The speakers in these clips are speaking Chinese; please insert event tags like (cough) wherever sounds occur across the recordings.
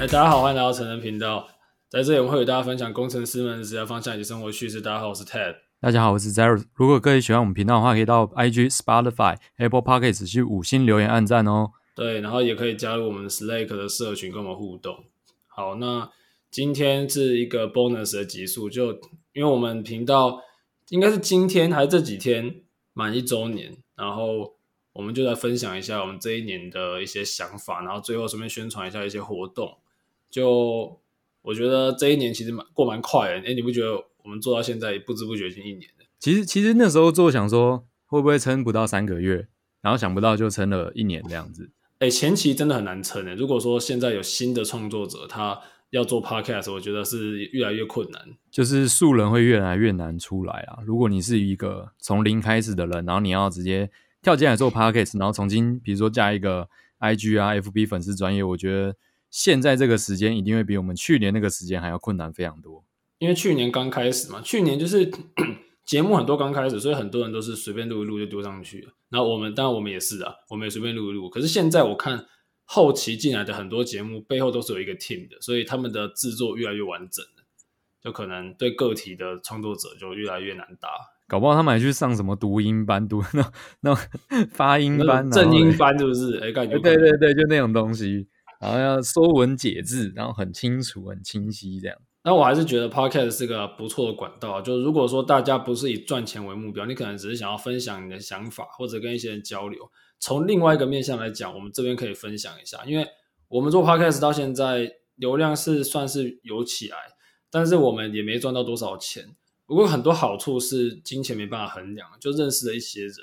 哎，大家好，欢迎来到成人频道。在这里，我们会与大家分享工程师们的职业方向以及生活趣事。大家好，我是 Ted。大家好，我是 Zero。如果各位喜欢我们频道的话，可以到 IG、Spotify、Apple Podcasts 去五星留言、按赞哦。对，然后也可以加入我们 Slack 的社群，跟我们互动。好，那今天是一个 bonus 的集数，就因为我们频道应该是今天还是这几天满一周年，然后我们就来分享一下我们这一年的一些想法，然后最后顺便宣传一下一些活动。就我觉得这一年其实蛮过蛮快的，哎，你不觉得我们做到现在不知不觉已经一年了？其实其实那时候做想说会不会撑不到三个月，然后想不到就撑了一年这样子。哎，前期真的很难撑诶。如果说现在有新的创作者，他要做 podcast，我觉得是越来越困难，就是素人会越来越难出来啊。如果你是一个从零开始的人，然后你要直接跳进来做 podcast，然后重新比如说加一个 IG 啊、FB 粉丝专业，我觉得。现在这个时间一定会比我们去年那个时间还要困难非常多，因为去年刚开始嘛，去年就是 (clears throat) 节目很多刚开始，所以很多人都是随便录一录就丢上去了。然后我们当然我们也是啊，我们也随便录一录。可是现在我看后期进来的很多节目背后都是有一个 team 的，所以他们的制作越来越完整了，就可能对个体的创作者就越来越难搭。搞不好他们还去上什么读音班，读 (laughs) 那那发音班、正音班，是不是？哎，感觉 (laughs) 对对对，就那种东西。然后要说文解字，然后很清楚、很清晰这样。那我还是觉得 Podcast 是个不错的管道。就如果说大家不是以赚钱为目标，你可能只是想要分享你的想法，或者跟一些人交流。从另外一个面向来讲，我们这边可以分享一下，因为我们做 Podcast 到现在流量是算是有起来，但是我们也没赚到多少钱。不过很多好处是金钱没办法衡量，就认识了一些人。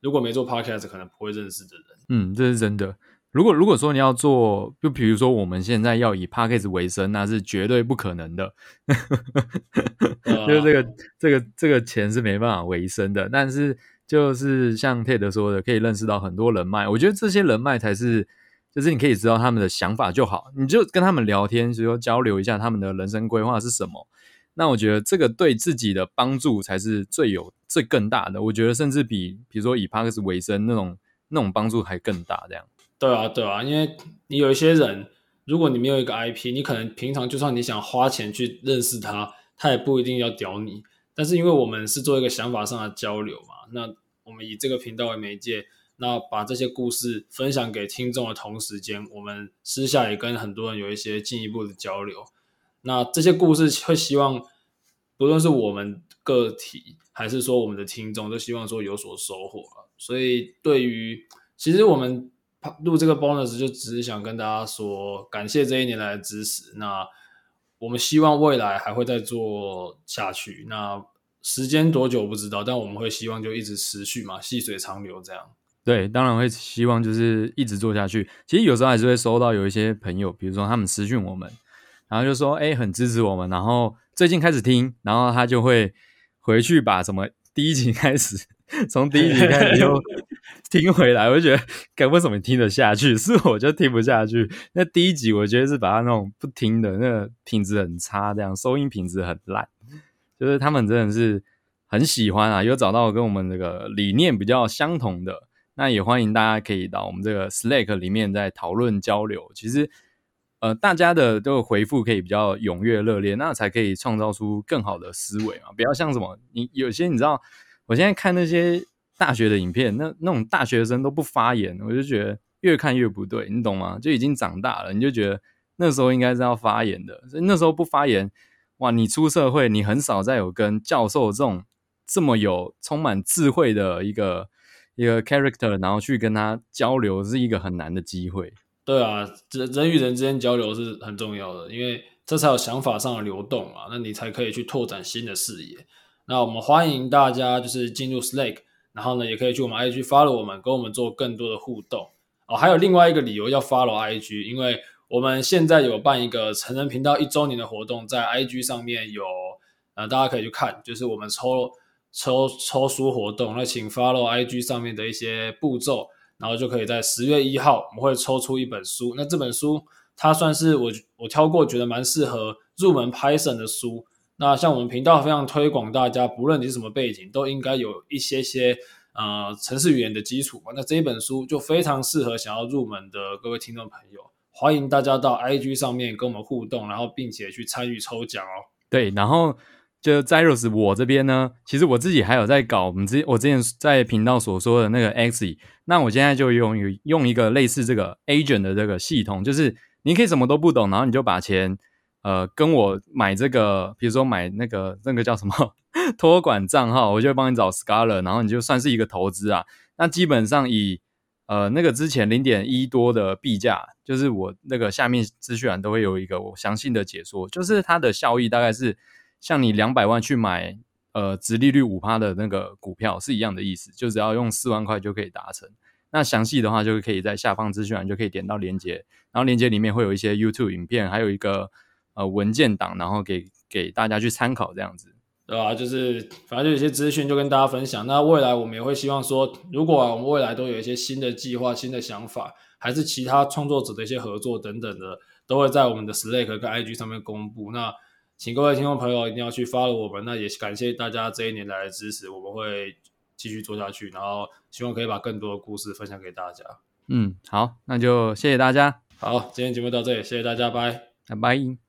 如果没做 Podcast，可能不会认识的人。嗯，这是真的。如果如果说你要做，就比如说我们现在要以 Podcast 为生，那是绝对不可能的。(laughs) 就是这个这个这个钱是没办法维生的。但是就是像 Ted 说的，可以认识到很多人脉。我觉得这些人脉才是，就是你可以知道他们的想法就好，你就跟他们聊天，就说交流一下他们的人生规划是什么。那我觉得这个对自己的帮助才是最有最更大的。我觉得甚至比比如说以 Podcast 为生那种那种帮助还更大，这样。对啊，对啊，因为你有一些人，如果你没有一个 IP，你可能平常就算你想花钱去认识他，他也不一定要屌你。但是因为我们是做一个想法上的交流嘛，那我们以这个频道为媒介，那把这些故事分享给听众的同时间，我们私下也跟很多人有一些进一步的交流。那这些故事会希望，不论是我们个体，还是说我们的听众，都希望说有所收获。所以对于，其实我们。录这个 bonus 就只是想跟大家说，感谢这一年来的支持。那我们希望未来还会再做下去。那时间多久不知道，但我们会希望就一直持续嘛，细水长流这样。对，当然会希望就是一直做下去。其实有时候还是会收到有一些朋友，比如说他们私讯我们，然后就说哎，很支持我们，然后最近开始听，然后他就会回去把什么第一集 (laughs) 开始，从第一集开始就。(laughs) 听回来，我就觉得，该为什么听得下去？(laughs) 是我就听不下去。那第一集，我觉得是把它那种不听的，那个品质很差，这样收音品质很烂。就是他们真的是很喜欢啊，有找到跟我们这个理念比较相同的，那也欢迎大家可以到我们这个 Slack 里面再讨论交流。其实，呃，大家的这个回复可以比较踊跃热烈，那才可以创造出更好的思维嘛。不要像什么，你有些你知道，我现在看那些。大学的影片，那那种大学生都不发言，我就觉得越看越不对，你懂吗？就已经长大了，你就觉得那时候应该是要发言的，所以那时候不发言，哇，你出社会，你很少再有跟教授这种这么有充满智慧的一个一个 character，然后去跟他交流，是一个很难的机会。对啊，人人与人之间交流是很重要的，因为这才有想法上的流动嘛，那你才可以去拓展新的视野。那我们欢迎大家就是进入 Slack。然后呢，也可以去我们 IG follow 我们，跟我们做更多的互动哦。还有另外一个理由要 follow IG，因为我们现在有办一个成人频道一周年的活动，在 IG 上面有，呃，大家可以去看，就是我们抽抽抽书活动。那请 follow IG 上面的一些步骤，然后就可以在十月一号，我们会抽出一本书。那这本书它算是我我挑过觉得蛮适合入门 Python 的书。那像我们频道非常推广，大家不论你是什么背景，都应该有一些些呃城市语言的基础嘛。那这一本书就非常适合想要入门的各位听众朋友。欢迎大家到 IG 上面跟我们互动，然后并且去参与抽奖哦。对，然后就 Zeros 我这边呢，其实我自己还有在搞我们之我之前在频道所说的那个 X，那我现在就用用一个类似这个 Agent 的这个系统，就是你可以什么都不懂，然后你就把钱呃跟我买这个，比如说买那个那个叫什么托管账号，我就会帮你找 Scholar，然后你就算是一个投资啊。那基本上以呃，那个之前零点一多的币价，就是我那个下面资讯栏都会有一个我详细的解说，就是它的效益大概是像你两百万去买呃，殖利率五趴的那个股票是一样的意思，就只要用四万块就可以达成。那详细的话，就可以在下方资讯栏就可以点到链接，然后链接里面会有一些 YouTube 影片，还有一个呃文件档，然后给给大家去参考这样子。对吧？就是反正就有些资讯就跟大家分享。那未来我们也会希望说，如果我们未来都有一些新的计划、新的想法，还是其他创作者的一些合作等等的，都会在我们的 Slack 跟 IG 上面公布。那请各位听众朋友一定要去 follow 我们。那也感谢大家这一年来的支持，我们会继续做下去，然后希望可以把更多的故事分享给大家。嗯，好，那就谢谢大家。好，今天节目到这里，谢谢大家，拜拜拜。